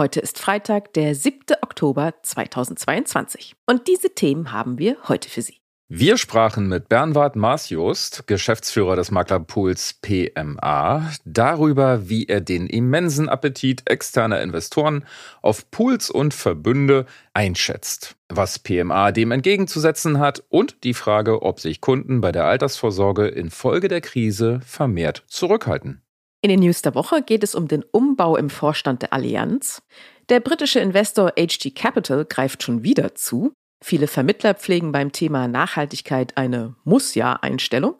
Heute ist Freitag, der 7. Oktober 2022. Und diese Themen haben wir heute für Sie. Wir sprachen mit Bernward Marsjost, Geschäftsführer des Maklerpools PMA, darüber, wie er den immensen Appetit externer Investoren auf Pools und Verbünde einschätzt, was PMA dem entgegenzusetzen hat und die Frage, ob sich Kunden bei der Altersvorsorge infolge der Krise vermehrt zurückhalten. In den News der Woche geht es um den Umbau im Vorstand der Allianz. Der britische Investor HG Capital greift schon wieder zu. Viele Vermittler pflegen beim Thema Nachhaltigkeit eine Muss-Ja-Einstellung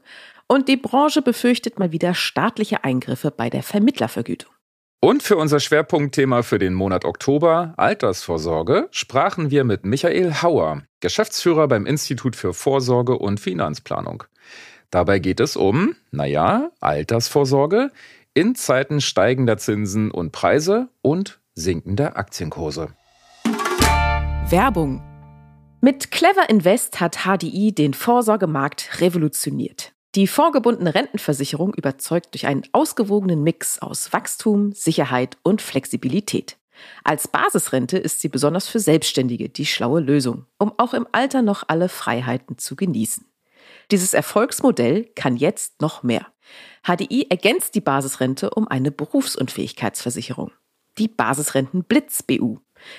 und die Branche befürchtet mal wieder staatliche Eingriffe bei der Vermittlervergütung. Und für unser Schwerpunktthema für den Monat Oktober, Altersvorsorge, sprachen wir mit Michael Hauer, Geschäftsführer beim Institut für Vorsorge und Finanzplanung. Dabei geht es um, naja, Altersvorsorge in Zeiten steigender Zinsen und Preise und sinkender Aktienkurse. Werbung mit Clever Invest hat HDI den Vorsorgemarkt revolutioniert. Die vorgebundene Rentenversicherung überzeugt durch einen ausgewogenen Mix aus Wachstum, Sicherheit und Flexibilität. Als Basisrente ist sie besonders für Selbstständige die schlaue Lösung, um auch im Alter noch alle Freiheiten zu genießen. Dieses Erfolgsmodell kann jetzt noch mehr. HDI ergänzt die Basisrente um eine Berufsunfähigkeitsversicherung. Die Basisrenten Blitz BU.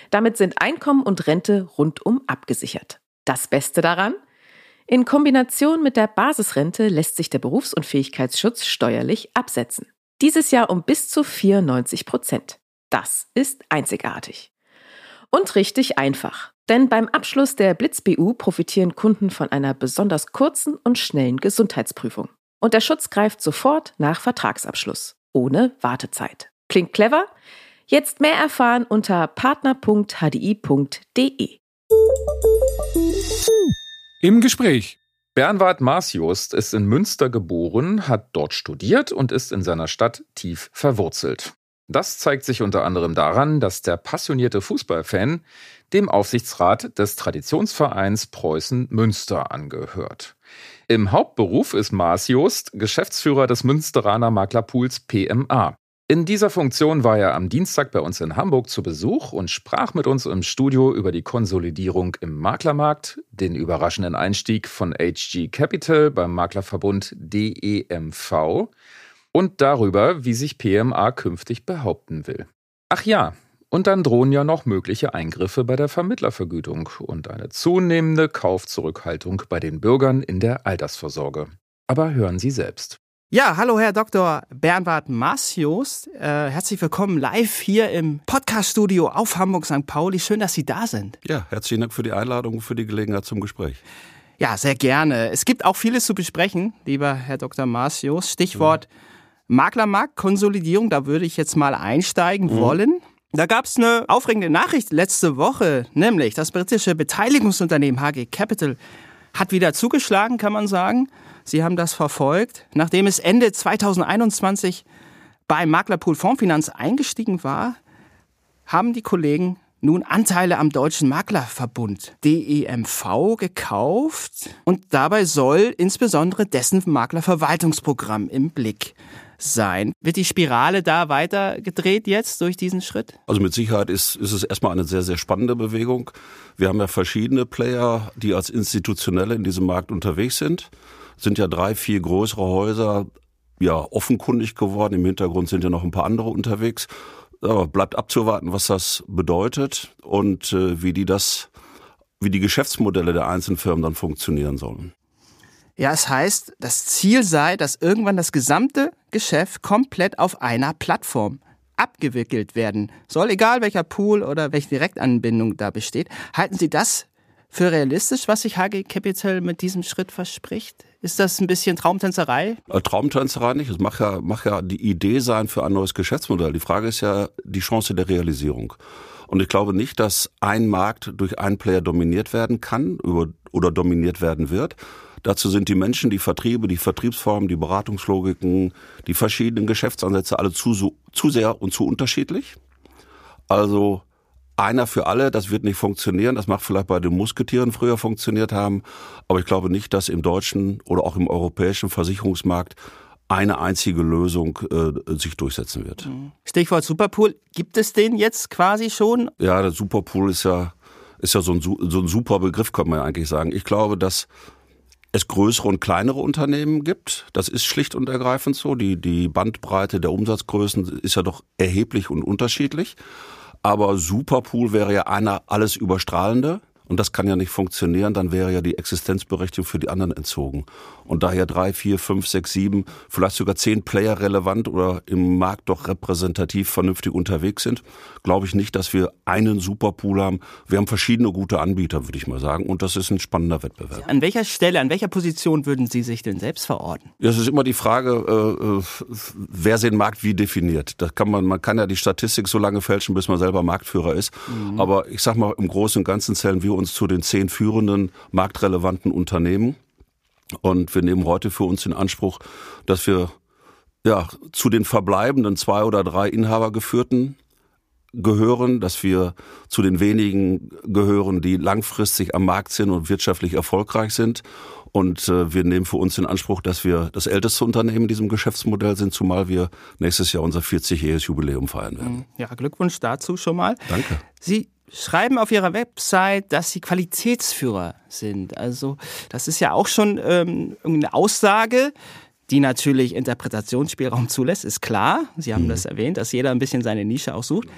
Damit sind Einkommen und Rente rundum abgesichert. Das Beste daran? In Kombination mit der Basisrente lässt sich der Berufsunfähigkeitsschutz steuerlich absetzen. Dieses Jahr um bis zu 94 Prozent. Das ist einzigartig. Und richtig einfach. Denn beim Abschluss der Blitz-BU profitieren Kunden von einer besonders kurzen und schnellen Gesundheitsprüfung. Und der Schutz greift sofort nach Vertragsabschluss. Ohne Wartezeit. Klingt clever? Jetzt mehr erfahren unter partner.hdi.de. Im Gespräch. Bernward Marsjost ist in Münster geboren, hat dort studiert und ist in seiner Stadt tief verwurzelt. Das zeigt sich unter anderem daran, dass der passionierte Fußballfan dem Aufsichtsrat des Traditionsvereins Preußen Münster angehört. Im Hauptberuf ist Marsjost Geschäftsführer des Münsteraner Maklerpools PMA. In dieser Funktion war er am Dienstag bei uns in Hamburg zu Besuch und sprach mit uns im Studio über die Konsolidierung im Maklermarkt, den überraschenden Einstieg von HG Capital beim Maklerverbund DEMV und darüber, wie sich PMA künftig behaupten will. Ach ja, und dann drohen ja noch mögliche Eingriffe bei der Vermittlervergütung und eine zunehmende Kaufzurückhaltung bei den Bürgern in der Altersvorsorge. Aber hören Sie selbst. Ja, hallo Herr Dr. Bernhard Massios. Äh, herzlich willkommen live hier im Podcaststudio auf Hamburg St. Pauli. Schön, dass Sie da sind. Ja, herzlichen Dank für die Einladung und für die Gelegenheit zum Gespräch. Ja, sehr gerne. Es gibt auch vieles zu besprechen, lieber Herr Dr. Massios. Stichwort mhm. Maklermarkt, Konsolidierung, da würde ich jetzt mal einsteigen mhm. wollen. Da gab es eine aufregende Nachricht letzte Woche, nämlich das britische Beteiligungsunternehmen HG Capital hat wieder zugeschlagen, kann man sagen. Sie haben das verfolgt. Nachdem es Ende 2021 beim Maklerpool Fondsfinanz eingestiegen war, haben die Kollegen nun Anteile am Deutschen Maklerverbund DEMV gekauft und dabei soll insbesondere dessen Maklerverwaltungsprogramm im Blick sein. Wird die Spirale da weiter gedreht jetzt durch diesen Schritt? Also mit Sicherheit ist, ist es erstmal eine sehr, sehr spannende Bewegung. Wir haben ja verschiedene Player, die als Institutionelle in diesem Markt unterwegs sind sind ja drei, vier größere Häuser ja offenkundig geworden. Im Hintergrund sind ja noch ein paar andere unterwegs. Aber bleibt abzuwarten, was das bedeutet und äh, wie die das, wie die Geschäftsmodelle der einzelnen Firmen dann funktionieren sollen. Ja, es heißt, das Ziel sei, dass irgendwann das gesamte Geschäft komplett auf einer Plattform abgewickelt werden soll, egal welcher Pool oder welche Direktanbindung da besteht. Halten Sie das für realistisch, was sich HG Capital mit diesem Schritt verspricht? Ist das ein bisschen Traumtänzerei? Äh, Traumtänzerei nicht. Es mag ja, mag ja die Idee sein für ein neues Geschäftsmodell. Die Frage ist ja die Chance der Realisierung. Und ich glaube nicht, dass ein Markt durch einen Player dominiert werden kann oder dominiert werden wird. Dazu sind die Menschen, die Vertriebe, die Vertriebsformen, die Beratungslogiken, die verschiedenen Geschäftsansätze alle zu, zu sehr und zu unterschiedlich. Also einer für alle, das wird nicht funktionieren. Das mag vielleicht bei den Musketieren früher funktioniert haben, aber ich glaube nicht, dass im deutschen oder auch im europäischen Versicherungsmarkt eine einzige Lösung äh, sich durchsetzen wird. Mhm. Stichwort Superpool, gibt es den jetzt quasi schon? Ja, der Superpool ist ja ist ja so ein, so ein super Begriff, kann man ja eigentlich sagen. Ich glaube, dass es größere und kleinere Unternehmen gibt. Das ist schlicht und ergreifend so. Die, die Bandbreite der Umsatzgrößen ist ja doch erheblich und unterschiedlich. Aber Superpool wäre ja einer alles überstrahlende. Und das kann ja nicht funktionieren, dann wäre ja die Existenzberechtigung für die anderen entzogen. Und daher drei, vier, fünf, sechs, sieben, vielleicht sogar zehn Player relevant oder im Markt doch repräsentativ vernünftig unterwegs sind, glaube ich nicht, dass wir einen Superpool haben. Wir haben verschiedene gute Anbieter, würde ich mal sagen. Und das ist ein spannender Wettbewerb. An welcher Stelle, an welcher Position würden Sie sich denn selbst verorten? Ja, es ist immer die Frage, äh, äh wer den Markt wie definiert. Das kann man, man kann ja die Statistik so lange fälschen, bis man selber Marktführer ist. Mhm. Aber ich sag mal, im Großen und Ganzen zählen wir uns zu den zehn führenden marktrelevanten Unternehmen. Und wir nehmen heute für uns in Anspruch, dass wir ja, zu den verbleibenden zwei oder drei Inhabergeführten gehören, dass wir zu den wenigen gehören, die langfristig am Markt sind und wirtschaftlich erfolgreich sind. Und äh, wir nehmen für uns in Anspruch, dass wir das älteste Unternehmen in diesem Geschäftsmodell sind, zumal wir nächstes Jahr unser 40-jähriges Jubiläum feiern werden. Ja, Glückwunsch dazu schon mal. Danke. Sie schreiben auf ihrer Website, dass sie Qualitätsführer sind. Also das ist ja auch schon ähm, eine Aussage, die natürlich Interpretationsspielraum zulässt, ist klar. Sie haben mhm. das erwähnt, dass jeder ein bisschen seine Nische aussucht.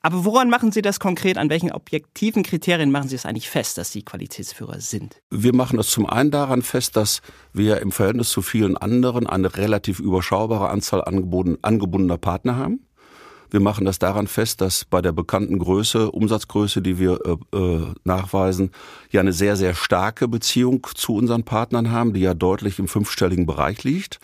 Aber woran machen Sie das konkret? An welchen objektiven Kriterien machen Sie es eigentlich fest, dass Sie Qualitätsführer sind? Wir machen es zum einen daran fest, dass wir im Verhältnis zu vielen anderen eine relativ überschaubare Anzahl angebundener Partner haben. Wir machen das daran fest, dass bei der bekannten Größe, Umsatzgröße, die wir äh, äh, nachweisen, ja eine sehr, sehr starke Beziehung zu unseren Partnern haben, die ja deutlich im fünfstelligen Bereich liegt.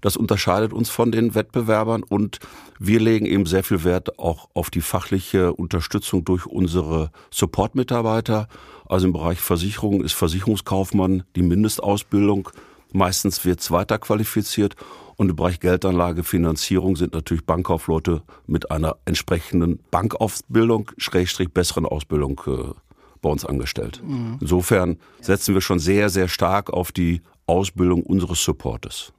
Das unterscheidet uns von den Wettbewerbern und wir legen eben sehr viel Wert auch auf die fachliche Unterstützung durch unsere Support-Mitarbeiter. Also im Bereich Versicherung ist Versicherungskaufmann die Mindestausbildung. Meistens wird es weiter qualifiziert und im Bereich Geldanlage, Finanzierung sind natürlich Bankkaufleute mit einer entsprechenden Bankausbildung, Schrägstrich besseren Ausbildung äh, bei uns angestellt. Mhm. Insofern setzen wir schon sehr, sehr stark auf die Ausbildung unseres Supportes.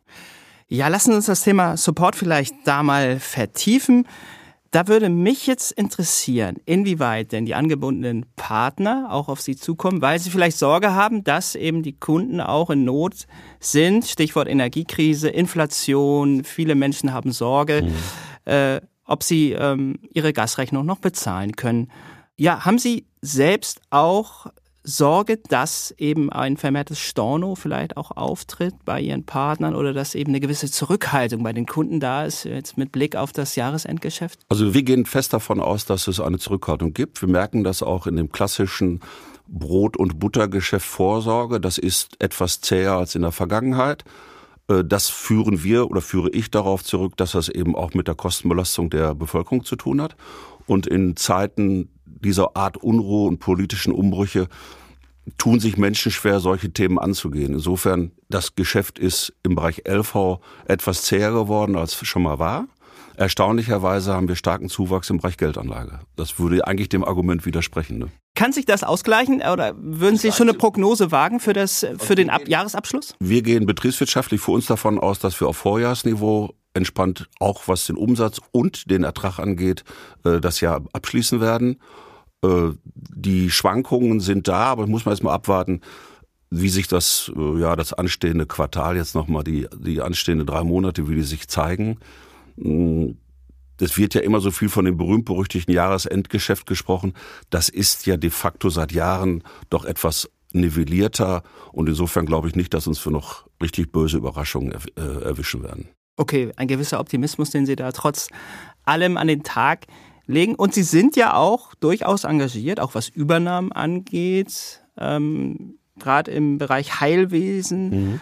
Ja, lassen uns das Thema Support vielleicht da mal vertiefen. Da würde mich jetzt interessieren, inwieweit denn die angebundenen Partner auch auf Sie zukommen, weil sie vielleicht Sorge haben, dass eben die Kunden auch in Not sind. Stichwort Energiekrise, Inflation, viele Menschen haben Sorge, mhm. äh, ob sie ähm, ihre Gasrechnung noch bezahlen können. Ja, haben Sie selbst auch Sorge, dass eben ein vermehrtes Storno vielleicht auch auftritt bei ihren Partnern oder dass eben eine gewisse Zurückhaltung bei den Kunden da ist, jetzt mit Blick auf das Jahresendgeschäft? Also wir gehen fest davon aus, dass es eine Zurückhaltung gibt. Wir merken das auch in dem klassischen Brot- und Buttergeschäft Vorsorge. Das ist etwas zäher als in der Vergangenheit. Äh, das führen wir oder führe ich darauf zurück, dass das eben auch mit der Kostenbelastung der Bevölkerung zu tun hat. Und in Zeiten dieser Art Unruhe und politischen Umbrüche tun sich Menschen schwer, solche Themen anzugehen. Insofern, das Geschäft ist im Bereich LV etwas zäher geworden, als schon mal war. Erstaunlicherweise haben wir starken Zuwachs im Bereich Geldanlage. Das würde eigentlich dem Argument widersprechen. Ne? Kann sich das ausgleichen oder würden Sie schon eine Prognose wagen für, das, für den Ab Jahresabschluss? Wir gehen betriebswirtschaftlich für uns davon aus, dass wir auf Vorjahrsniveau entspannt auch was den Umsatz und den Ertrag angeht, äh, das Jahr abschließen werden. Äh, die Schwankungen sind da, aber muss man erstmal abwarten, wie sich das, äh, ja, das anstehende Quartal jetzt nochmal, die, die anstehenden drei Monate, wie die sich zeigen. Mm, es wird ja immer so viel von dem berühmt-berüchtigten Jahresendgeschäft gesprochen. Das ist ja de facto seit Jahren doch etwas nivellierter und insofern glaube ich nicht, dass uns für noch richtig böse Überraschungen äh, erwischen werden. Okay, ein gewisser Optimismus, den Sie da trotz allem an den Tag legen. Und Sie sind ja auch durchaus engagiert, auch was Übernahmen angeht, ähm, gerade im Bereich Heilwesen. Mhm.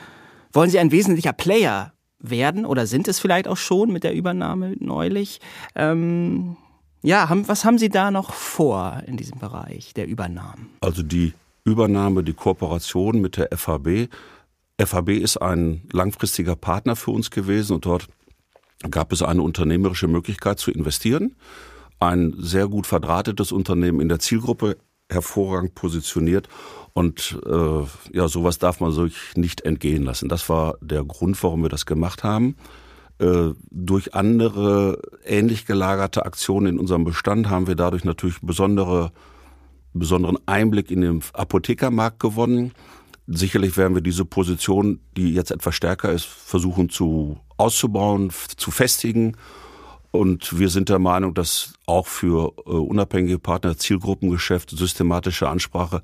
Wollen Sie ein wesentlicher Player werden oder sind es vielleicht auch schon mit der Übernahme neulich? Ähm, ja, haben, was haben Sie da noch vor in diesem Bereich der Übernahmen? Also die Übernahme, die Kooperation mit der FHB. FHB ist ein langfristiger Partner für uns gewesen und dort gab es eine unternehmerische Möglichkeit zu investieren. Ein sehr gut verdrahtetes Unternehmen in der Zielgruppe, hervorragend positioniert und äh, ja, sowas darf man sich nicht entgehen lassen. Das war der Grund, warum wir das gemacht haben. Äh, durch andere ähnlich gelagerte Aktionen in unserem Bestand haben wir dadurch natürlich besondere, besonderen Einblick in den Apothekermarkt gewonnen. Sicherlich werden wir diese Position, die jetzt etwas stärker ist, versuchen zu auszubauen, zu festigen. Und wir sind der Meinung, dass auch für äh, unabhängige Partner Zielgruppengeschäft, systematische Ansprache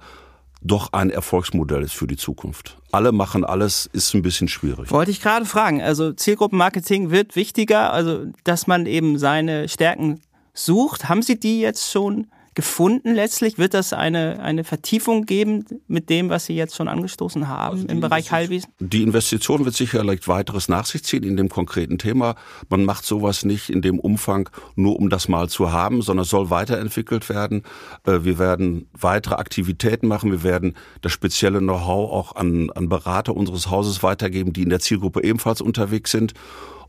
doch ein Erfolgsmodell ist für die Zukunft. Alle machen alles, ist ein bisschen schwierig. Wollte ich gerade fragen. Also Zielgruppenmarketing wird wichtiger, also dass man eben seine Stärken sucht. Haben Sie die jetzt schon gefunden letztlich? Wird das eine, eine Vertiefung geben mit dem, was Sie jetzt schon angestoßen haben also im Bereich Heilwesen? Die Investition wird sicherlich weiteres nach sich ziehen in dem konkreten Thema. Man macht sowas nicht in dem Umfang nur um das mal zu haben, sondern es soll weiterentwickelt werden. Äh, wir werden weitere Aktivitäten machen. Wir werden das spezielle Know-how auch an, an Berater unseres Hauses weitergeben, die in der Zielgruppe ebenfalls unterwegs sind.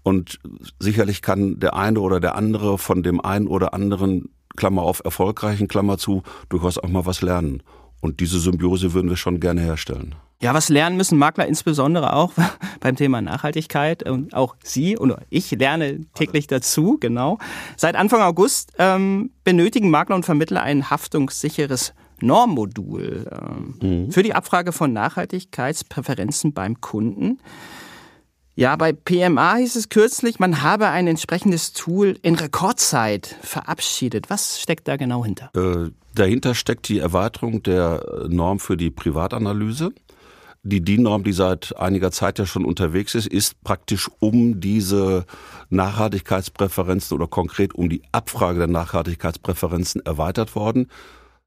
Und sicherlich kann der eine oder der andere von dem einen oder anderen Klammer auf erfolgreichen, Klammer zu, durchaus auch mal was lernen. Und diese Symbiose würden wir schon gerne herstellen. Ja, was lernen müssen Makler insbesondere auch beim Thema Nachhaltigkeit. Und auch Sie und ich lerne täglich dazu, genau. Seit Anfang August ähm, benötigen Makler und Vermittler ein haftungssicheres Normmodul ähm, mhm. für die Abfrage von Nachhaltigkeitspräferenzen beim Kunden. Ja, bei PMA hieß es kürzlich, man habe ein entsprechendes Tool in Rekordzeit verabschiedet. Was steckt da genau hinter? Äh, dahinter steckt die Erweiterung der Norm für die Privatanalyse. Die DIN-Norm, die seit einiger Zeit ja schon unterwegs ist, ist praktisch um diese Nachhaltigkeitspräferenzen oder konkret um die Abfrage der Nachhaltigkeitspräferenzen erweitert worden.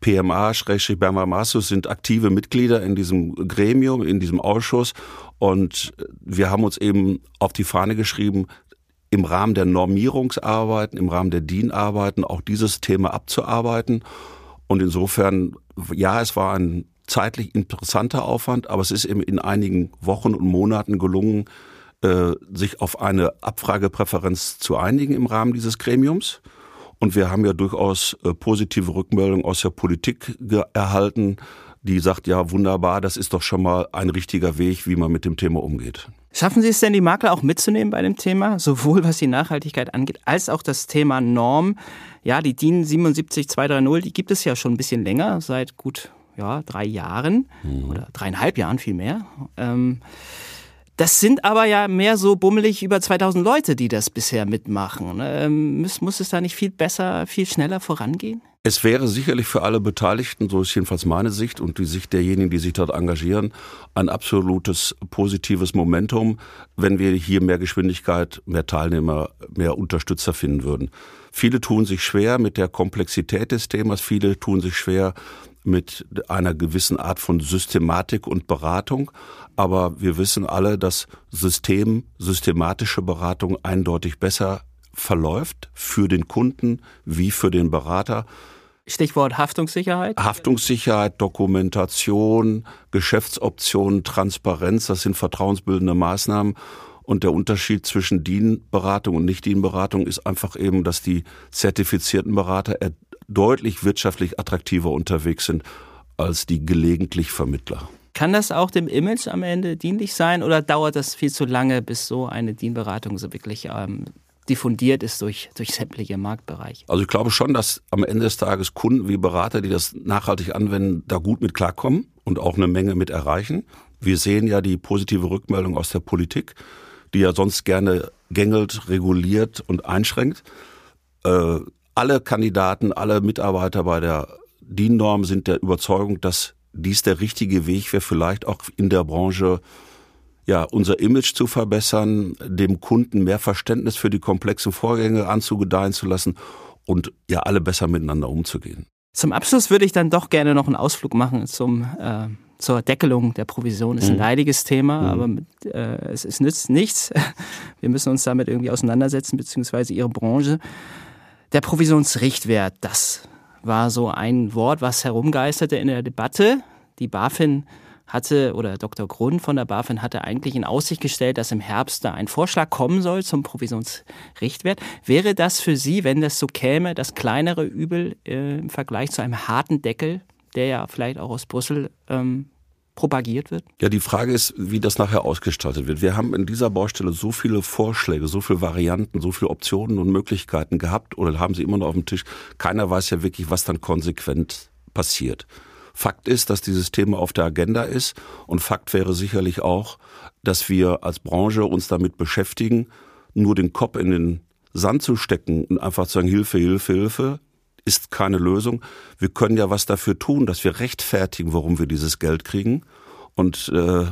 PMA, Berma Massus sind aktive Mitglieder in diesem Gremium, in diesem Ausschuss. Und wir haben uns eben auf die Fahne geschrieben, im Rahmen der Normierungsarbeiten, im Rahmen der DIN-Arbeiten auch dieses Thema abzuarbeiten. Und insofern, ja, es war ein zeitlich interessanter Aufwand, aber es ist eben in einigen Wochen und Monaten gelungen, äh, sich auf eine Abfragepräferenz zu einigen im Rahmen dieses Gremiums. Und wir haben ja durchaus äh, positive Rückmeldungen aus der Politik erhalten, die sagt, ja, wunderbar, das ist doch schon mal ein richtiger Weg, wie man mit dem Thema umgeht. Schaffen Sie es denn, die Makler auch mitzunehmen bei dem Thema, sowohl was die Nachhaltigkeit angeht, als auch das Thema Norm? Ja, die DIN 77230, die gibt es ja schon ein bisschen länger, seit gut ja, drei Jahren mhm. oder dreieinhalb Jahren vielmehr. Ähm, das sind aber ja mehr so bummelig über 2000 Leute, die das bisher mitmachen. Ähm, muss, muss es da nicht viel besser, viel schneller vorangehen? Es wäre sicherlich für alle Beteiligten, so ist jedenfalls meine Sicht und die Sicht derjenigen, die sich dort engagieren, ein absolutes positives Momentum, wenn wir hier mehr Geschwindigkeit, mehr Teilnehmer, mehr Unterstützer finden würden. Viele tun sich schwer mit der Komplexität des Themas, viele tun sich schwer mit einer gewissen Art von Systematik und Beratung. Aber wir wissen alle, dass System, systematische Beratung eindeutig besser verläuft für den Kunden wie für den Berater. Stichwort Haftungssicherheit? Haftungssicherheit, Dokumentation, Geschäftsoptionen, Transparenz, das sind vertrauensbildende Maßnahmen. Und der Unterschied zwischen DIN-Beratung und Nicht-DIN-Beratung ist einfach eben, dass die zertifizierten Berater deutlich wirtschaftlich attraktiver unterwegs sind als die gelegentlich Vermittler. Kann das auch dem Image am Ende dienlich sein oder dauert das viel zu lange, bis so eine DIN-Beratung so wirklich ähm, diffundiert ist durch, durch sämtliche Marktbereiche? Also ich glaube schon, dass am Ende des Tages Kunden wie Berater, die das nachhaltig anwenden, da gut mit klarkommen und auch eine Menge mit erreichen. Wir sehen ja die positive Rückmeldung aus der Politik, die ja sonst gerne gängelt, reguliert und einschränkt. Äh, alle Kandidaten, alle Mitarbeiter bei der DIN-Norm sind der Überzeugung, dass dies der richtige Weg wäre, vielleicht auch in der Branche ja, unser Image zu verbessern, dem Kunden mehr Verständnis für die komplexen Vorgänge anzugedeihen zu lassen und ja, alle besser miteinander umzugehen. Zum Abschluss würde ich dann doch gerne noch einen Ausflug machen zum, äh, zur Deckelung der Provision. Ist ein mhm. leidiges Thema, mhm. aber mit, äh, es, es nützt nichts. Wir müssen uns damit irgendwie auseinandersetzen, beziehungsweise Ihre Branche. Der Provisionsrichtwert, das war so ein Wort, was herumgeisterte in der Debatte. Die BaFin hatte oder Dr. Grund von der BaFin hatte eigentlich in Aussicht gestellt, dass im Herbst da ein Vorschlag kommen soll zum Provisionsrichtwert. Wäre das für Sie, wenn das so käme, das kleinere Übel äh, im Vergleich zu einem harten Deckel, der ja vielleicht auch aus Brüssel ähm, propagiert wird? Ja, die Frage ist, wie das nachher ausgestaltet wird. Wir haben in dieser Baustelle so viele Vorschläge, so viele Varianten, so viele Optionen und Möglichkeiten gehabt oder haben sie immer noch auf dem Tisch. Keiner weiß ja wirklich, was dann konsequent passiert. Fakt ist, dass dieses Thema auf der Agenda ist und Fakt wäre sicherlich auch, dass wir als Branche uns damit beschäftigen, nur den Kopf in den Sand zu stecken und einfach zu sagen, Hilfe, Hilfe, Hilfe, ist keine Lösung. Wir können ja was dafür tun, dass wir rechtfertigen, warum wir dieses Geld kriegen. Und äh,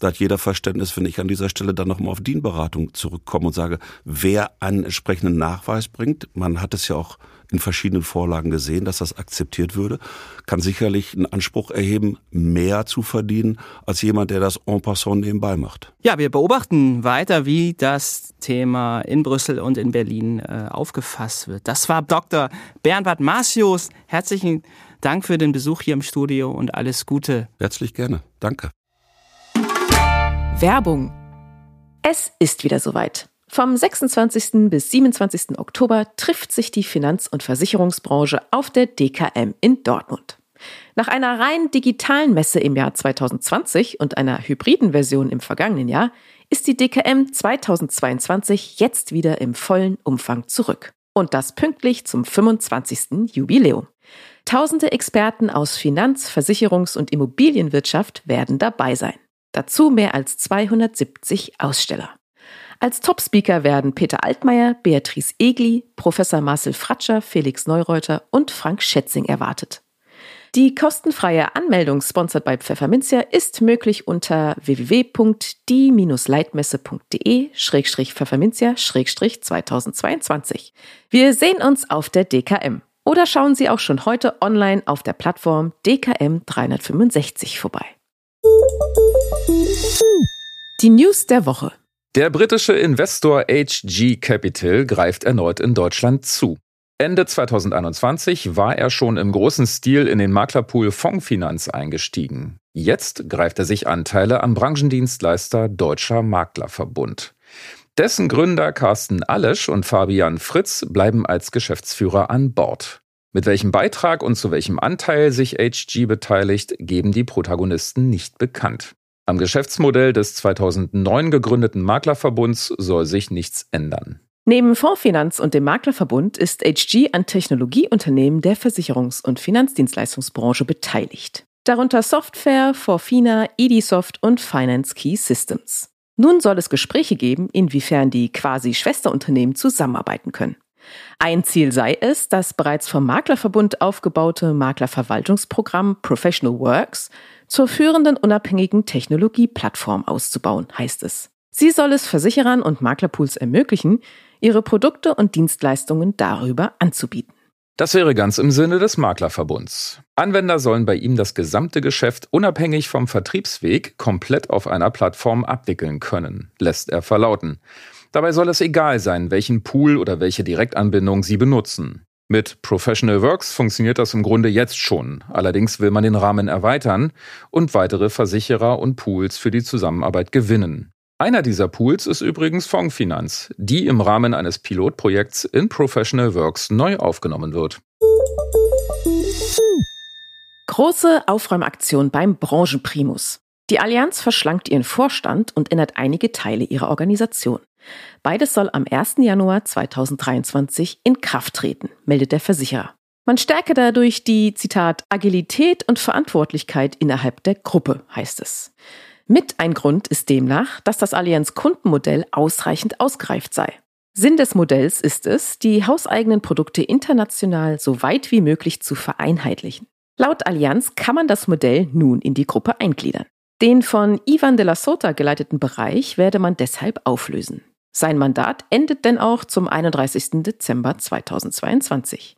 da hat jeder Verständnis, wenn ich an dieser Stelle dann nochmal auf Dienberatung zurückkomme und sage, wer einen entsprechenden Nachweis bringt. Man hat es ja auch in verschiedenen Vorlagen gesehen, dass das akzeptiert würde, kann sicherlich einen Anspruch erheben, mehr zu verdienen als jemand, der das en passant nebenbei macht. Ja, wir beobachten weiter, wie das Thema in Brüssel und in Berlin äh, aufgefasst wird. Das war Dr. Bernhard Marcius. Herzlichen Dank für den Besuch hier im Studio und alles Gute. Herzlich gerne. Danke. Werbung. Es ist wieder soweit. Vom 26. bis 27. Oktober trifft sich die Finanz- und Versicherungsbranche auf der DKM in Dortmund. Nach einer rein digitalen Messe im Jahr 2020 und einer hybriden Version im vergangenen Jahr ist die DKM 2022 jetzt wieder im vollen Umfang zurück. Und das pünktlich zum 25. Jubiläum. Tausende Experten aus Finanz-, Versicherungs- und Immobilienwirtschaft werden dabei sein. Dazu mehr als 270 Aussteller. Als Top-Speaker werden Peter Altmaier, Beatrice Egli, Professor Marcel Fratscher, Felix Neureuter und Frank Schätzing erwartet. Die kostenfreie Anmeldung, sponsert bei Pfefferminzia, ist möglich unter www.die-leitmesse.de-pfefferminzia-2022. Wir sehen uns auf der DKM. Oder schauen Sie auch schon heute online auf der Plattform DKM 365 vorbei. Die News der Woche. Der britische Investor HG Capital greift erneut in Deutschland zu. Ende 2021 war er schon im großen Stil in den Maklerpool Fondsfinanz eingestiegen. Jetzt greift er sich Anteile am Branchendienstleister Deutscher Maklerverbund. Dessen Gründer Carsten Allesch und Fabian Fritz bleiben als Geschäftsführer an Bord. Mit welchem Beitrag und zu welchem Anteil sich HG beteiligt, geben die Protagonisten nicht bekannt. Am Geschäftsmodell des 2009 gegründeten Maklerverbunds soll sich nichts ändern. Neben Fondsfinanz und dem Maklerverbund ist HG an Technologieunternehmen der Versicherungs- und Finanzdienstleistungsbranche beteiligt. Darunter Software, Forfina, Edisoft und Finance Key Systems. Nun soll es Gespräche geben, inwiefern die quasi Schwesterunternehmen zusammenarbeiten können. Ein Ziel sei es, das bereits vom Maklerverbund aufgebaute Maklerverwaltungsprogramm Professional Works zur führenden unabhängigen Technologieplattform auszubauen, heißt es. Sie soll es Versicherern und Maklerpools ermöglichen, ihre Produkte und Dienstleistungen darüber anzubieten. Das wäre ganz im Sinne des Maklerverbunds. Anwender sollen bei ihm das gesamte Geschäft unabhängig vom Vertriebsweg komplett auf einer Plattform abwickeln können, lässt er verlauten. Dabei soll es egal sein, welchen Pool oder welche Direktanbindung Sie benutzen. Mit Professional Works funktioniert das im Grunde jetzt schon. Allerdings will man den Rahmen erweitern und weitere Versicherer und Pools für die Zusammenarbeit gewinnen. Einer dieser Pools ist übrigens Fondsfinanz, die im Rahmen eines Pilotprojekts in Professional Works neu aufgenommen wird. Große Aufräumaktion beim Branchenprimus. Die Allianz verschlankt ihren Vorstand und ändert einige Teile ihrer Organisation. Beides soll am 1. Januar 2023 in Kraft treten, meldet der Versicherer. Man stärke dadurch die, Zitat, Agilität und Verantwortlichkeit innerhalb der Gruppe, heißt es. Mit ein Grund ist demnach, dass das Allianz-Kundenmodell ausreichend ausgereift sei. Sinn des Modells ist es, die hauseigenen Produkte international so weit wie möglich zu vereinheitlichen. Laut Allianz kann man das Modell nun in die Gruppe eingliedern. Den von Ivan de la Sota geleiteten Bereich werde man deshalb auflösen. Sein Mandat endet denn auch zum 31. Dezember 2022.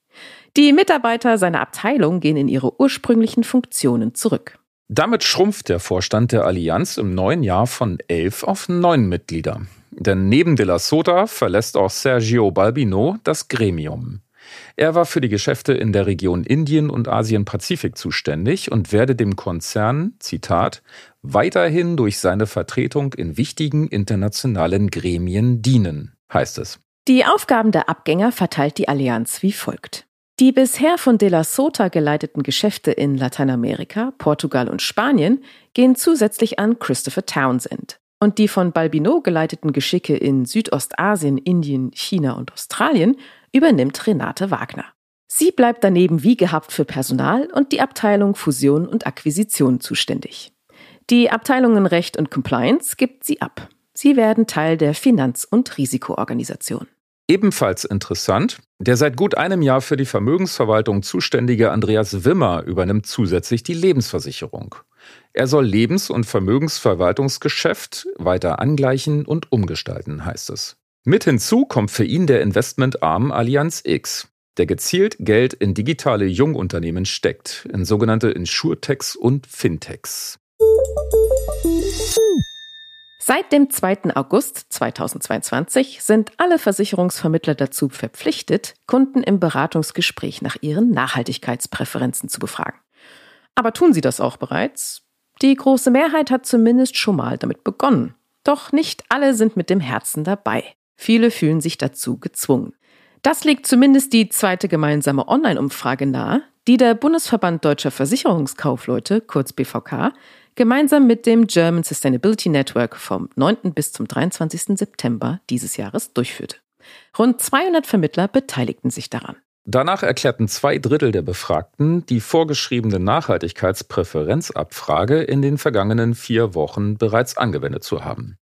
Die Mitarbeiter seiner Abteilung gehen in ihre ursprünglichen Funktionen zurück. Damit schrumpft der Vorstand der Allianz im neuen Jahr von elf auf neun Mitglieder. Denn neben de la Sota verlässt auch Sergio Balbino das Gremium. Er war für die Geschäfte in der Region Indien und Asien-Pazifik zuständig und werde dem Konzern, Zitat, weiterhin durch seine Vertretung in wichtigen internationalen Gremien dienen, heißt es. Die Aufgaben der Abgänger verteilt die Allianz wie folgt. Die bisher von De La Sota geleiteten Geschäfte in Lateinamerika, Portugal und Spanien gehen zusätzlich an Christopher Townsend. Und die von Balbino geleiteten Geschicke in Südostasien, Indien, China und Australien übernimmt Renate Wagner. Sie bleibt daneben wie gehabt für Personal und die Abteilung Fusion und Akquisition zuständig. Die Abteilungen Recht und Compliance gibt sie ab. Sie werden Teil der Finanz- und Risikoorganisation. Ebenfalls interessant, der seit gut einem Jahr für die Vermögensverwaltung zuständige Andreas Wimmer übernimmt zusätzlich die Lebensversicherung. Er soll Lebens- und Vermögensverwaltungsgeschäft weiter angleichen und umgestalten, heißt es. Mit hinzu kommt für ihn der Investmentarm Allianz X, der gezielt Geld in digitale Jungunternehmen steckt, in sogenannte Insurtechs und Fintechs. Seit dem 2. August 2022 sind alle Versicherungsvermittler dazu verpflichtet, Kunden im Beratungsgespräch nach ihren Nachhaltigkeitspräferenzen zu befragen. Aber tun sie das auch bereits? Die große Mehrheit hat zumindest schon mal damit begonnen. Doch nicht alle sind mit dem Herzen dabei. Viele fühlen sich dazu gezwungen. Das legt zumindest die zweite gemeinsame Online-Umfrage nahe, die der Bundesverband Deutscher Versicherungskaufleute, kurz BVK, gemeinsam mit dem German Sustainability Network vom 9. bis zum 23. September dieses Jahres durchführte. Rund 200 Vermittler beteiligten sich daran. Danach erklärten zwei Drittel der Befragten, die vorgeschriebene Nachhaltigkeitspräferenzabfrage in den vergangenen vier Wochen bereits angewendet zu haben.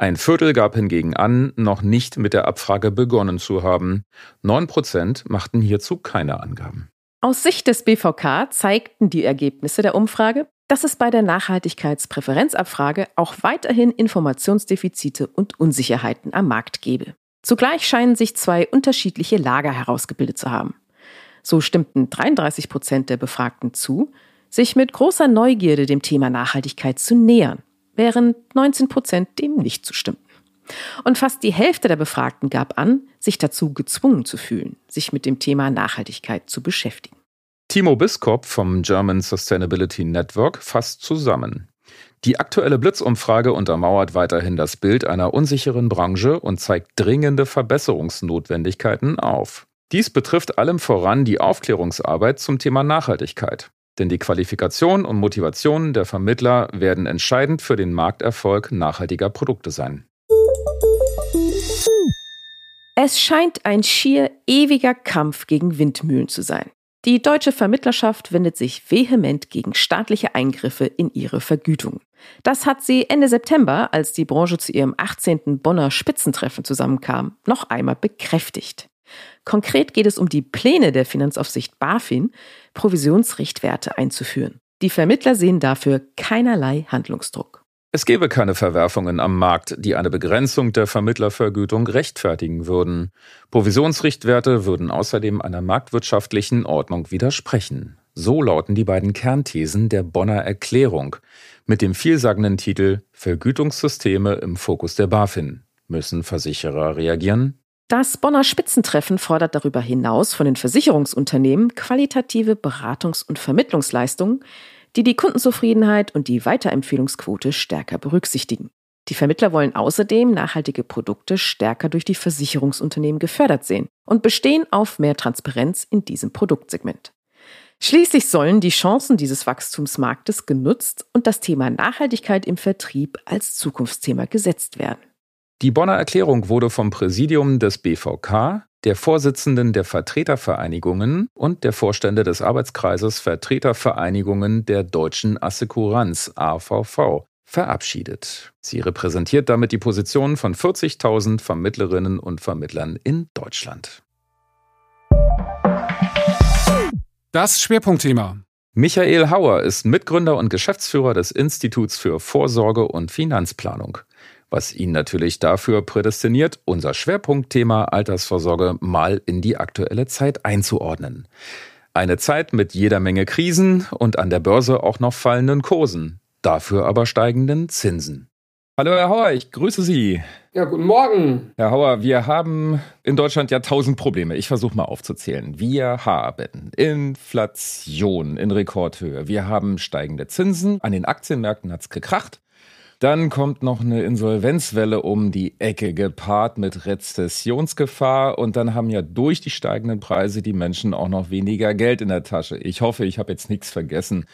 Ein Viertel gab hingegen an, noch nicht mit der Abfrage begonnen zu haben. Neun Prozent machten hierzu keine Angaben. Aus Sicht des BVK zeigten die Ergebnisse der Umfrage, dass es bei der Nachhaltigkeitspräferenzabfrage auch weiterhin Informationsdefizite und Unsicherheiten am Markt gebe. Zugleich scheinen sich zwei unterschiedliche Lager herausgebildet zu haben. So stimmten 33 Prozent der Befragten zu, sich mit großer Neugierde dem Thema Nachhaltigkeit zu nähern, während 19 Prozent dem nicht zustimmten. Und fast die Hälfte der Befragten gab an, sich dazu gezwungen zu fühlen, sich mit dem Thema Nachhaltigkeit zu beschäftigen. Timo Biskop vom German Sustainability Network fasst zusammen. Die aktuelle Blitzumfrage untermauert weiterhin das Bild einer unsicheren Branche und zeigt dringende Verbesserungsnotwendigkeiten auf. Dies betrifft allem voran die Aufklärungsarbeit zum Thema Nachhaltigkeit. Denn die Qualifikation und Motivation der Vermittler werden entscheidend für den Markterfolg nachhaltiger Produkte sein. Es scheint ein schier ewiger Kampf gegen Windmühlen zu sein. Die deutsche Vermittlerschaft wendet sich vehement gegen staatliche Eingriffe in ihre Vergütung. Das hat sie Ende September, als die Branche zu ihrem 18. Bonner Spitzentreffen zusammenkam, noch einmal bekräftigt. Konkret geht es um die Pläne der Finanzaufsicht BaFin, Provisionsrichtwerte einzuführen. Die Vermittler sehen dafür keinerlei Handlungsdruck. Es gäbe keine Verwerfungen am Markt, die eine Begrenzung der Vermittlervergütung rechtfertigen würden. Provisionsrichtwerte würden außerdem einer marktwirtschaftlichen Ordnung widersprechen. So lauten die beiden Kernthesen der Bonner Erklärung mit dem vielsagenden Titel Vergütungssysteme im Fokus der BaFin. Müssen Versicherer reagieren? Das Bonner Spitzentreffen fordert darüber hinaus von den Versicherungsunternehmen qualitative Beratungs- und Vermittlungsleistungen, die die Kundenzufriedenheit und die Weiterempfehlungsquote stärker berücksichtigen. Die Vermittler wollen außerdem nachhaltige Produkte stärker durch die Versicherungsunternehmen gefördert sehen und bestehen auf mehr Transparenz in diesem Produktsegment. Schließlich sollen die Chancen dieses Wachstumsmarktes genutzt und das Thema Nachhaltigkeit im Vertrieb als Zukunftsthema gesetzt werden. Die Bonner Erklärung wurde vom Präsidium des BVK, der Vorsitzenden der Vertretervereinigungen und der Vorstände des Arbeitskreises Vertretervereinigungen der deutschen Assekuranz AVV verabschiedet. Sie repräsentiert damit die Position von 40.000 Vermittlerinnen und Vermittlern in Deutschland. Das Schwerpunktthema. Michael Hauer ist Mitgründer und Geschäftsführer des Instituts für Vorsorge und Finanzplanung was ihn natürlich dafür prädestiniert, unser Schwerpunktthema Altersvorsorge mal in die aktuelle Zeit einzuordnen. Eine Zeit mit jeder Menge Krisen und an der Börse auch noch fallenden Kursen, dafür aber steigenden Zinsen. Hallo Herr Hauer, ich grüße Sie. Ja, guten Morgen. Herr Hauer, wir haben in Deutschland ja tausend Probleme. Ich versuche mal aufzuzählen. Wir haben Inflation in Rekordhöhe. Wir haben steigende Zinsen. An den Aktienmärkten hat's gekracht. Dann kommt noch eine Insolvenzwelle um die Ecke gepaart mit Rezessionsgefahr und dann haben ja durch die steigenden Preise die Menschen auch noch weniger Geld in der Tasche. Ich hoffe, ich habe jetzt nichts vergessen.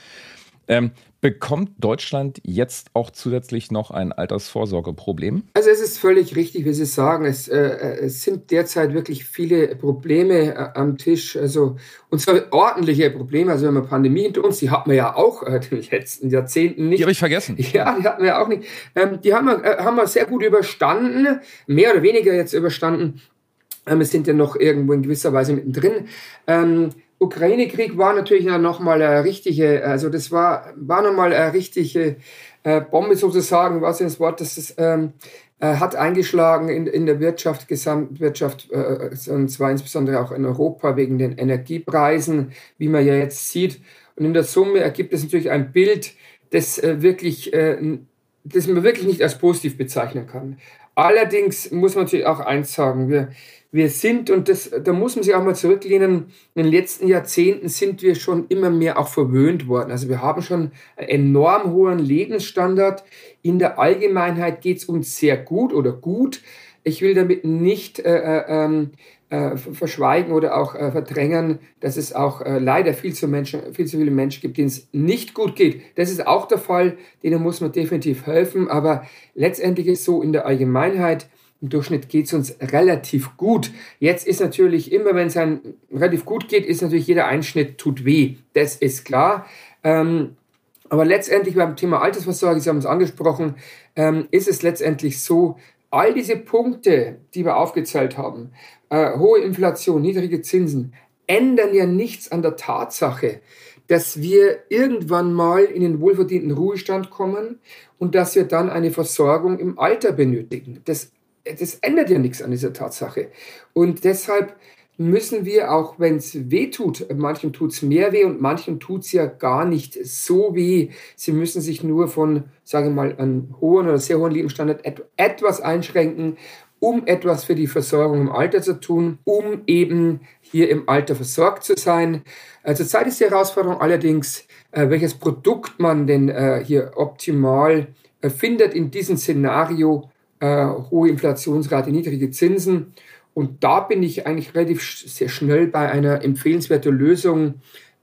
Ähm, bekommt Deutschland jetzt auch zusätzlich noch ein Altersvorsorgeproblem? Also es ist völlig richtig, wie Sie sagen. Es, äh, es sind derzeit wirklich viele Probleme äh, am Tisch. Also und zwar ordentliche Probleme. Also wenn man Pandemie hinter uns, die hatten wir ja auch äh, in den letzten Jahrzehnten nicht. Die habe ich vergessen. Ja, die hatten wir auch nicht. Ähm, die haben wir, äh, haben wir sehr gut überstanden, mehr oder weniger jetzt überstanden. Ähm, wir sind ja noch irgendwo in gewisser Weise mittendrin. Ähm, Ukraine-Krieg war natürlich nochmal eine richtige, also das war, war nochmal eine richtige äh, Bombe sozusagen, was das Wort, das ist, ähm, äh, hat eingeschlagen in, in der Wirtschaft, Gesamtwirtschaft, äh, und zwar insbesondere auch in Europa wegen den Energiepreisen, wie man ja jetzt sieht. Und in der Summe ergibt es natürlich ein Bild, das äh, wirklich, äh, das man wirklich nicht als positiv bezeichnen kann. Allerdings muss man natürlich auch eins sagen, wir, wir sind, und das, da muss man sich auch mal zurücklehnen, in den letzten Jahrzehnten sind wir schon immer mehr auch verwöhnt worden. Also wir haben schon einen enorm hohen Lebensstandard. In der Allgemeinheit geht es uns sehr gut oder gut. Ich will damit nicht äh, äh, ähm, äh, verschweigen oder auch äh, verdrängen, dass es auch äh, leider viel zu, Menschen, viel zu viele Menschen gibt, denen es nicht gut geht. Das ist auch der Fall, denen muss man definitiv helfen. Aber letztendlich ist so in der Allgemeinheit, im Durchschnitt geht es uns relativ gut. Jetzt ist natürlich immer, wenn es einem relativ gut geht, ist natürlich jeder Einschnitt tut weh. Das ist klar. Ähm, aber letztendlich beim Thema Altersvorsorge, Sie haben es angesprochen, ähm, ist es letztendlich so, all diese Punkte, die wir aufgezählt haben, äh, hohe Inflation, niedrige Zinsen, ändern ja nichts an der Tatsache, dass wir irgendwann mal in den wohlverdienten Ruhestand kommen und dass wir dann eine Versorgung im Alter benötigen. Das das ändert ja nichts an dieser Tatsache. Und deshalb müssen wir, auch wenn es weh tut, manchem tut es mehr weh und manchem tut es ja gar nicht so weh. Sie müssen sich nur von, sage ich mal, einem hohen oder sehr hohen Lebensstandard et etwas einschränken, um etwas für die Versorgung im Alter zu tun, um eben hier im Alter versorgt zu sein. Äh, zurzeit ist die Herausforderung allerdings, äh, welches Produkt man denn äh, hier optimal findet in diesem Szenario, äh, hohe Inflationsrate, niedrige Zinsen. Und da bin ich eigentlich relativ sehr schnell bei einer empfehlenswerten Lösung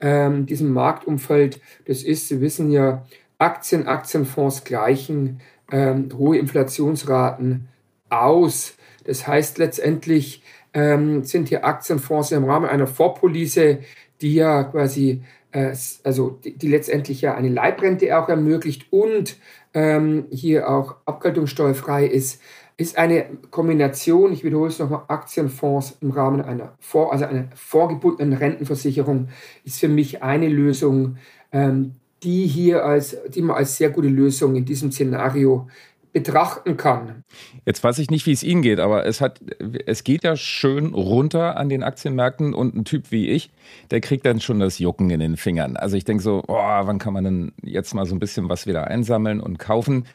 ähm, diesem Marktumfeld. Das ist, Sie wissen ja, Aktien, Aktienfonds gleichen ähm, hohe Inflationsraten aus. Das heißt letztendlich ähm, sind hier Aktienfonds im Rahmen einer Vorpolice, die ja quasi, äh, also die, die, letztendlich ja eine Leibrente auch ermöglicht und ähm, hier auch abgeltungssteuerfrei ist, ist eine Kombination, ich wiederhole es nochmal, Aktienfonds im Rahmen einer, vor, also einer vorgebundenen Rentenversicherung ist für mich eine Lösung, ähm, die hier als, die man als sehr gute Lösung in diesem Szenario betrachten kann. Jetzt weiß ich nicht, wie es Ihnen geht, aber es hat, es geht ja schön runter an den Aktienmärkten und ein Typ wie ich, der kriegt dann schon das Jucken in den Fingern. Also ich denke so, oh, wann kann man denn jetzt mal so ein bisschen was wieder einsammeln und kaufen?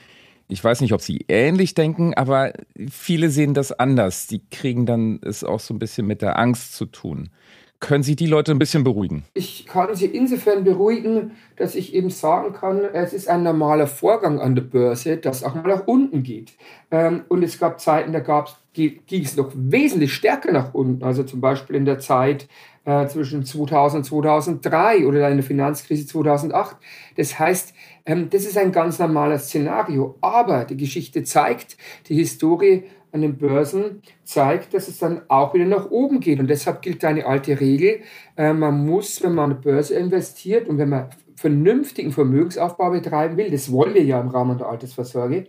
Ich weiß nicht, ob Sie ähnlich denken, aber viele sehen das anders. Die kriegen dann es auch so ein bisschen mit der Angst zu tun. Können Sie die Leute ein bisschen beruhigen? Ich kann sie insofern beruhigen, dass ich eben sagen kann, es ist ein normaler Vorgang an der Börse, dass auch mal nach unten geht. Ähm, und es gab Zeiten, da ging es noch wesentlich stärker nach unten. Also zum Beispiel in der Zeit äh, zwischen 2000 und 2003 oder in der Finanzkrise 2008. Das heißt, ähm, das ist ein ganz normales Szenario. Aber die Geschichte zeigt, die Historie an den Börsen zeigt, dass es dann auch wieder nach oben geht. Und deshalb gilt eine alte Regel, äh, man muss, wenn man an der Börse investiert und wenn man vernünftigen Vermögensaufbau betreiben will, das wollen wir ja im Rahmen der Altersvorsorge,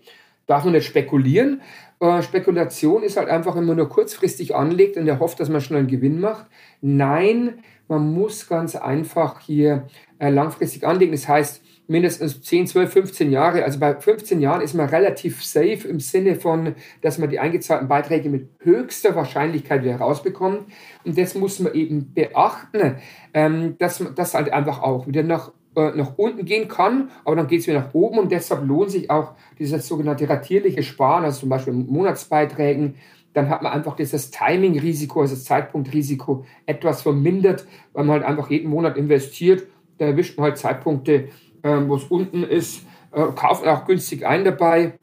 darf man nicht spekulieren. Äh, Spekulation ist halt einfach, wenn man nur kurzfristig anlegt und er hofft, dass man schnell einen Gewinn macht. Nein, man muss ganz einfach hier äh, langfristig anlegen. Das heißt, mindestens 10, 12, 15 Jahre. Also bei 15 Jahren ist man relativ safe im Sinne von, dass man die eingezahlten Beiträge mit höchster Wahrscheinlichkeit wieder rausbekommt. Und das muss man eben beachten, ähm, dass das halt einfach auch wieder nach äh, nach unten gehen kann, aber dann geht es wieder nach oben und deshalb lohnt sich auch dieses sogenannte ratierliche Sparen, also zum Beispiel Monatsbeiträgen. Dann hat man einfach dieses Timing-Risiko, also das Zeitpunktrisiko etwas vermindert, weil man halt einfach jeden Monat investiert. Da erwischt man halt Zeitpunkte, wo es unten ist, äh, kauft man auch günstig ein dabei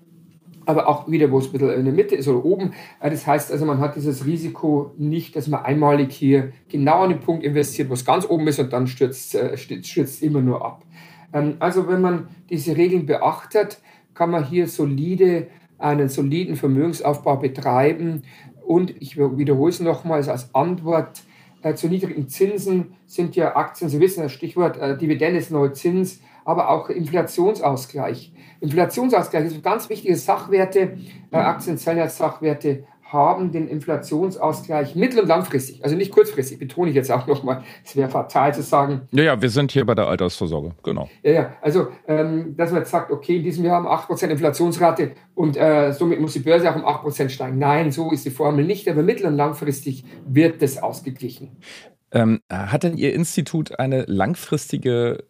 aber auch wieder, wo es ein bisschen in der Mitte ist oder oben. Äh, das heißt also, man hat dieses Risiko nicht, dass man einmalig hier genau an den Punkt investiert, wo es ganz oben ist und dann stürzt es äh, immer nur ab. Ähm, also wenn man diese Regeln beachtet, kann man hier solide, einen soliden Vermögensaufbau betreiben. Und ich wiederhole es nochmals als Antwort, äh, zu niedrigen Zinsen sind ja Aktien, Sie wissen das Stichwort, Dividende ist Neuzins, aber auch Inflationsausgleich. Inflationsausgleich ist ganz wichtige Sachwerte, äh, Aktien zählen als Sachwerte, haben den Inflationsausgleich mittel- und langfristig, also nicht kurzfristig, betone ich jetzt auch nochmal, es wäre fatal zu sagen. Ja, ja, wir sind hier bei der Altersvorsorge, genau. Ja, ja, also, ähm, dass man jetzt sagt, okay, in diesem Jahr haben wir 8% Inflationsrate und äh, somit muss die Börse auch um 8% steigen. Nein, so ist die Formel nicht, aber mittel- und langfristig wird das ausgeglichen. Ähm, hat denn Ihr Institut eine langfristige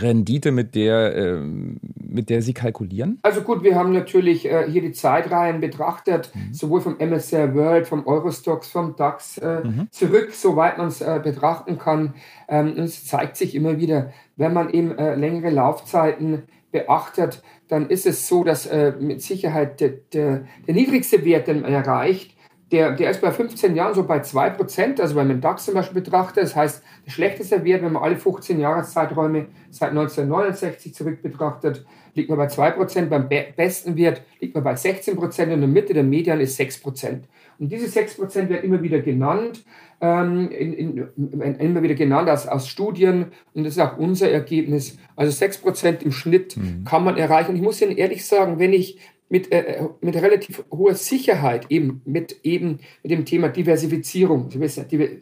Rendite, mit der, äh, mit der Sie kalkulieren? Also gut, wir haben natürlich äh, hier die Zeitreihen betrachtet, mhm. sowohl vom MSCI World, vom Eurostox, vom DAX äh, mhm. zurück, soweit man es äh, betrachten kann. Ähm, und es zeigt sich immer wieder, wenn man eben äh, längere Laufzeiten beachtet, dann ist es so, dass äh, mit Sicherheit der, der, der niedrigste Wert, den man erreicht, der, der ist bei 15 Jahren so bei 2%, also wenn man DAX zum Beispiel betrachtet, das heißt, der schlechteste Wert, wenn man alle 15 Jahreszeiträume seit 1969 zurück betrachtet, liegt man bei 2%, beim besten Wert liegt man bei 16% und in der Mitte der Median ist 6%. Und diese 6% werden immer wieder genannt, ähm, in, in, immer wieder genannt aus, aus Studien und das ist auch unser Ergebnis. Also 6% im Schnitt mhm. kann man erreichen. Und ich muss Ihnen ehrlich sagen, wenn ich mit, äh, mit relativ hoher Sicherheit eben mit eben mit dem Thema Diversifizierung.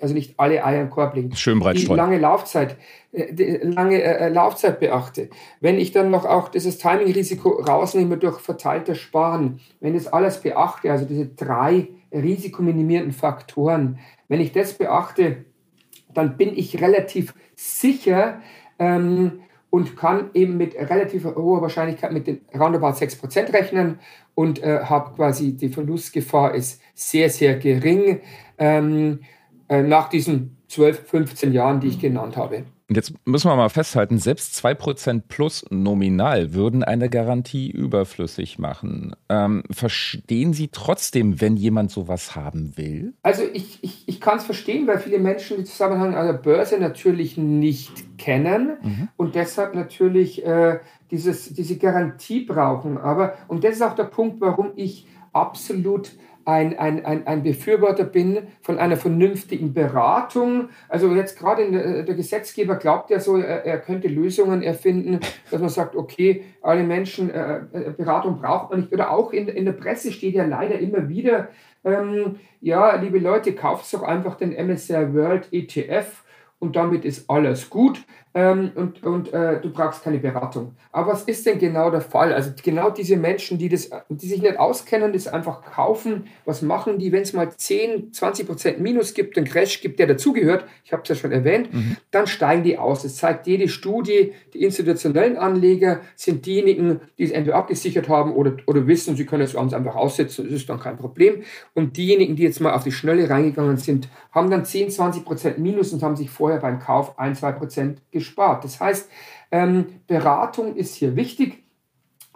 Also nicht alle Eier im Korb legen. Schön breit die lange Laufzeit, äh, die lange äh, Laufzeit beachte. Wenn ich dann noch auch dieses Timing-Risiko rausnehme durch verteilter Sparen, wenn ich das alles beachte, also diese drei risikominimierenden Faktoren, wenn ich das beachte, dann bin ich relativ sicher, ähm, und kann eben mit relativ hoher Wahrscheinlichkeit mit den roundabout 6% rechnen und äh, habe quasi die Verlustgefahr ist sehr, sehr gering. Ähm, äh, nach diesen 12, 15 Jahren, die ich genannt habe. Und jetzt müssen wir mal festhalten, selbst 2% plus nominal würden eine Garantie überflüssig machen. Ähm, verstehen Sie trotzdem, wenn jemand sowas haben will? Also ich, ich, ich kann es verstehen, weil viele Menschen die Zusammenhang an der Börse natürlich nicht kennen mhm. und deshalb natürlich äh, dieses, diese Garantie brauchen. Aber, und das ist auch der Punkt, warum ich absolut ein, ein, ein, ein Befürworter bin von einer vernünftigen Beratung. Also jetzt gerade der, der, Gesetzgeber glaubt ja so, er, er, könnte Lösungen erfinden, dass man sagt, okay, alle Menschen, äh, äh Beratung braucht man nicht. Oder auch in, in der Presse steht ja leider immer wieder, ähm, ja, liebe Leute, kauft doch einfach den MSCI World ETF und damit ist alles gut ähm, und, und äh, du brauchst keine Beratung. Aber was ist denn genau der Fall? Also genau diese Menschen, die, das, die sich nicht auskennen, das einfach kaufen, was machen die, wenn es mal 10, 20 Prozent Minus gibt, einen Crash gibt, der dazugehört, ich habe es ja schon erwähnt, mhm. dann steigen die aus. Das zeigt jede Studie, die institutionellen Anleger sind diejenigen, die es entweder abgesichert haben oder, oder wissen, sie können es abends einfach aussetzen, das ist dann kein Problem. Und diejenigen, die jetzt mal auf die Schnelle reingegangen sind, haben dann 10, 20 Prozent Minus und haben sich vorher beim Kauf 1, 2 Prozent gespart. Das heißt, ähm, Beratung ist hier wichtig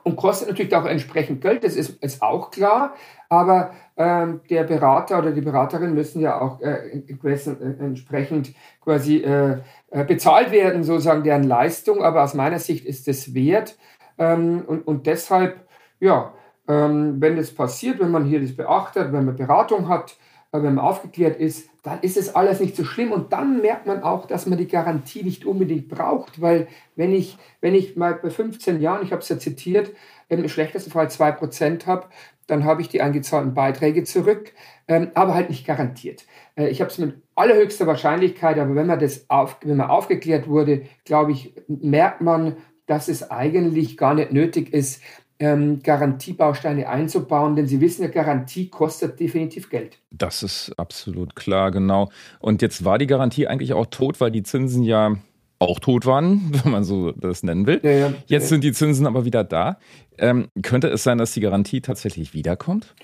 und kostet natürlich auch entsprechend Geld, das ist, ist auch klar. Aber ähm, der Berater oder die Beraterin müssen ja auch äh, äh, entsprechend quasi äh, äh, bezahlt werden, sozusagen deren Leistung. Aber aus meiner Sicht ist es wert. Ähm, und, und deshalb, ja, ähm, wenn das passiert, wenn man hier das beachtet, wenn man Beratung hat, wenn man aufgeklärt ist, dann ist es alles nicht so schlimm und dann merkt man auch, dass man die Garantie nicht unbedingt braucht, weil wenn ich, wenn ich mal bei 15 Jahren, ich habe es ja zitiert, im schlechtesten Fall 2% habe, dann habe ich die eingezahlten Beiträge zurück, ähm, aber halt nicht garantiert. Äh, ich habe es mit allerhöchster Wahrscheinlichkeit, aber wenn man das auf, wenn man aufgeklärt wurde, glaube ich, merkt man, dass es eigentlich gar nicht nötig ist, ähm, Garantiebausteine einzubauen, denn Sie wissen ja, Garantie kostet definitiv Geld. Das ist absolut klar, genau. Und jetzt war die Garantie eigentlich auch tot, weil die Zinsen ja auch tot waren, wenn man so das nennen will. Ja, ja. Jetzt sind die Zinsen aber wieder da. Ähm, könnte es sein, dass die Garantie tatsächlich wiederkommt?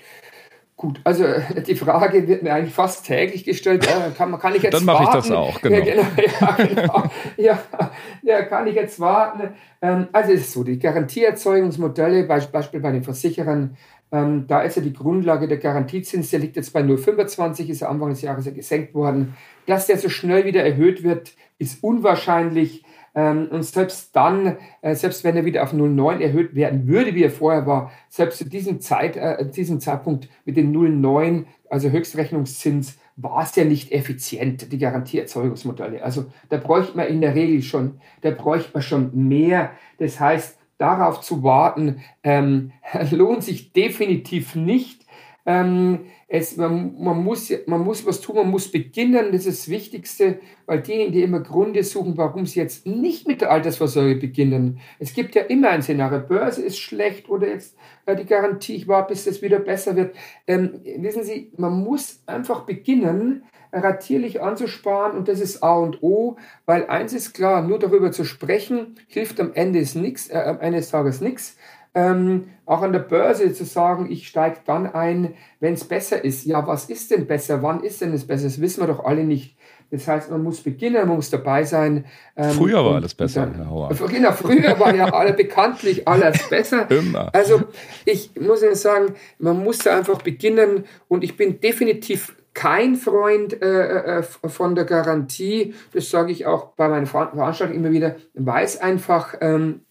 Gut, also äh, die Frage wird mir eigentlich fast täglich gestellt. Äh, kann, kann ich jetzt Dann mache ich das auch, genau. Ja, genau, ja, genau. ja, ja, kann ich jetzt warten? Ähm, also es ist so, die Garantieerzeugungsmodelle, Beispiel bei den Versicherern, ähm, da ist ja die Grundlage der Garantiezins, der liegt jetzt bei 0,25, ist ja Anfang des Jahres ja gesenkt worden. Dass der so schnell wieder erhöht wird, ist unwahrscheinlich. Ähm, und selbst dann, äh, selbst wenn er wieder auf 0,9 erhöht werden würde, wie er vorher war, selbst zu diesem, Zeit, äh, diesem Zeitpunkt mit den 0,9, also Höchstrechnungszins, war es ja nicht effizient, die Garantieerzeugungsmodelle. Also da bräuchte man in der Regel schon, da bräuchte man schon mehr. Das heißt, darauf zu warten, ähm, lohnt sich definitiv nicht. Ähm, es, man, man, muss, man muss was tun, man muss beginnen, das ist das Wichtigste, weil diejenigen, die immer Gründe suchen, warum sie jetzt nicht mit der Altersvorsorge beginnen. Es gibt ja immer ein Szenario, Börse ist schlecht oder jetzt äh, die Garantie, ich warte, bis das wieder besser wird. Ähm, wissen Sie, man muss einfach beginnen, ratierlich anzusparen und das ist A und O, weil eins ist klar, nur darüber zu sprechen, hilft am Ende ist nix, äh, am Ende des Tages nichts ähm, auch an der Börse zu sagen, ich steige dann ein, wenn es besser ist. Ja, was ist denn besser? Wann ist denn es besser? Das wissen wir doch alle nicht. Das heißt, man muss beginnen, man muss dabei sein. Ähm, früher war alles besser, dann, Herr Hauer. Genau, früher war ja alle bekanntlich alles besser. Immer. Also ich muss Ihnen sagen, man muss da einfach beginnen und ich bin definitiv kein Freund äh, äh, von der Garantie. Das sage ich auch bei meinen Veranstaltungen immer wieder, weil es einfach ähm,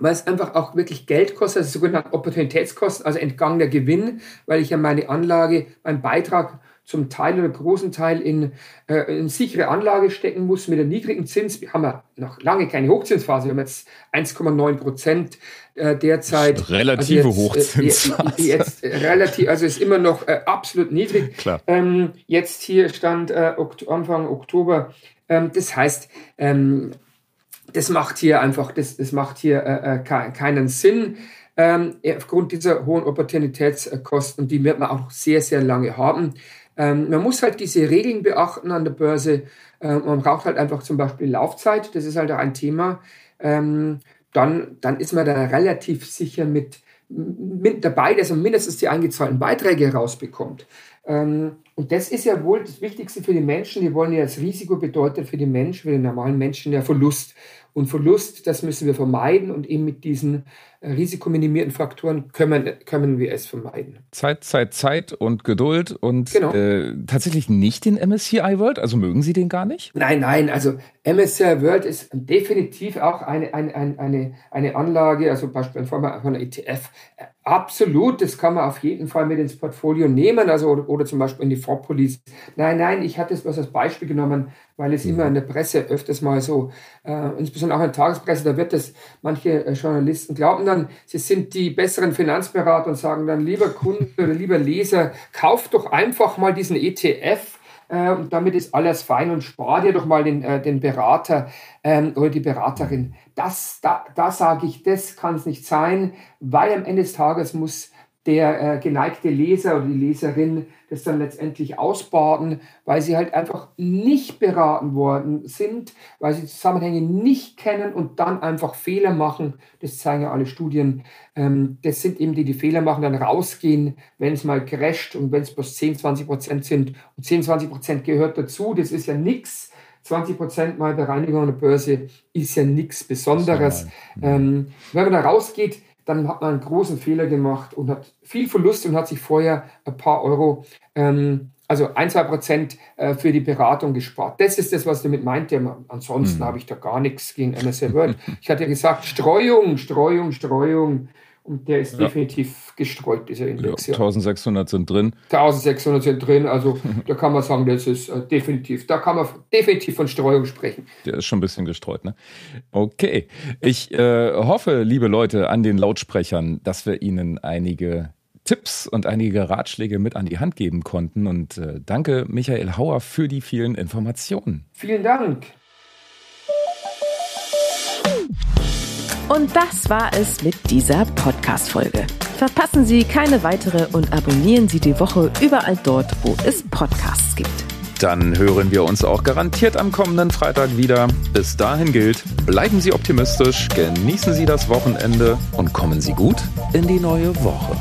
weil es einfach auch wirklich Geld kostet, also sogenannte Opportunitätskosten, also entgangener Gewinn, weil ich ja meine Anlage, meinen Beitrag zum Teil oder großen Teil in, äh, in sichere Anlage stecken muss mit einem niedrigen Zins. Wir haben ja noch lange keine Hochzinsphase, wir haben jetzt 1,9 Prozent äh, derzeit. Relative also jetzt, Hochzinsphase. Äh, jetzt, jetzt relativ, also ist immer noch äh, absolut niedrig. Klar. Ähm, jetzt hier stand äh, Anfang Oktober. Ähm, das heißt, ähm, das macht hier einfach, das, das macht hier äh, äh keinen Sinn. Ähm, aufgrund dieser hohen Opportunitätskosten, die wird man auch sehr, sehr lange haben. Ähm, man muss halt diese Regeln beachten an der Börse. Ähm, man braucht halt einfach zum Beispiel Laufzeit, das ist halt auch ein Thema. Ähm, dann, dann ist man da relativ sicher mit, mit dabei, dass man mindestens die eingezahlten Beiträge herausbekommt. Ähm, und das ist ja wohl das Wichtigste für die Menschen. Die wollen ja das Risiko bedeutet für die Menschen, für den normalen Menschen ja Verlust. Und Verlust, das müssen wir vermeiden und eben mit diesen äh, risikominimierten Faktoren können, können wir es vermeiden. Zeit, Zeit, Zeit und Geduld und genau. äh, tatsächlich nicht den MSCI World, also mögen Sie den gar nicht? Nein, nein, also MSCI World ist definitiv auch eine, eine, eine, eine Anlage, also beispielsweise von einer ETF, Absolut, das kann man auf jeden Fall mit ins Portfolio nehmen, also oder, oder zum Beispiel in die Vorpolice. Nein, nein, ich hatte es bloß als Beispiel genommen, weil es mhm. immer in der Presse öfters mal so, äh, insbesondere auch in der Tagespresse, da wird das, manche äh, Journalisten glauben dann, sie sind die besseren Finanzberater und sagen dann, lieber Kunde oder lieber Leser, kauft doch einfach mal diesen ETF äh, und damit ist alles fein und spar dir doch mal den, äh, den Berater ähm, oder die Beraterin. Das, da, da sage ich, das kann es nicht sein, weil am Ende des Tages muss der äh, geneigte Leser oder die Leserin das dann letztendlich ausbaden, weil sie halt einfach nicht beraten worden sind, weil sie Zusammenhänge nicht kennen und dann einfach Fehler machen. Das zeigen ja alle Studien. Ähm, das sind eben die, die Fehler machen, dann rausgehen, wenn es mal crasht und wenn es bloß 10, 20 Prozent sind. Und 10, 20 Prozent gehört dazu. Das ist ja nichts. 20 Prozent mal Bereinigung an der Börse ist ja nichts Besonderes. Ähm, wenn man da rausgeht, dann hat man einen großen Fehler gemacht und hat viel Verlust und hat sich vorher ein paar Euro, ähm, also ein, zwei Prozent äh, für die Beratung gespart. Das ist das, was damit meinte. Ansonsten mhm. habe ich da gar nichts gegen MSA Word. Ich hatte ja gesagt, Streuung, Streuung, Streuung. Und der ist ja. definitiv gestreut, dieser Index. Ja, 1600 sind drin. 1600 sind drin, also da kann man sagen, das ist äh, definitiv, da kann man definitiv von Streuung sprechen. Der ist schon ein bisschen gestreut, ne? Okay. Ich äh, hoffe, liebe Leute an den Lautsprechern, dass wir Ihnen einige Tipps und einige Ratschläge mit an die Hand geben konnten. Und äh, danke, Michael Hauer, für die vielen Informationen. Vielen Dank. Und das war es mit dieser Podcast-Folge. Verpassen Sie keine weitere und abonnieren Sie die Woche überall dort, wo es Podcasts gibt. Dann hören wir uns auch garantiert am kommenden Freitag wieder. Bis dahin gilt, bleiben Sie optimistisch, genießen Sie das Wochenende und kommen Sie gut in die neue Woche.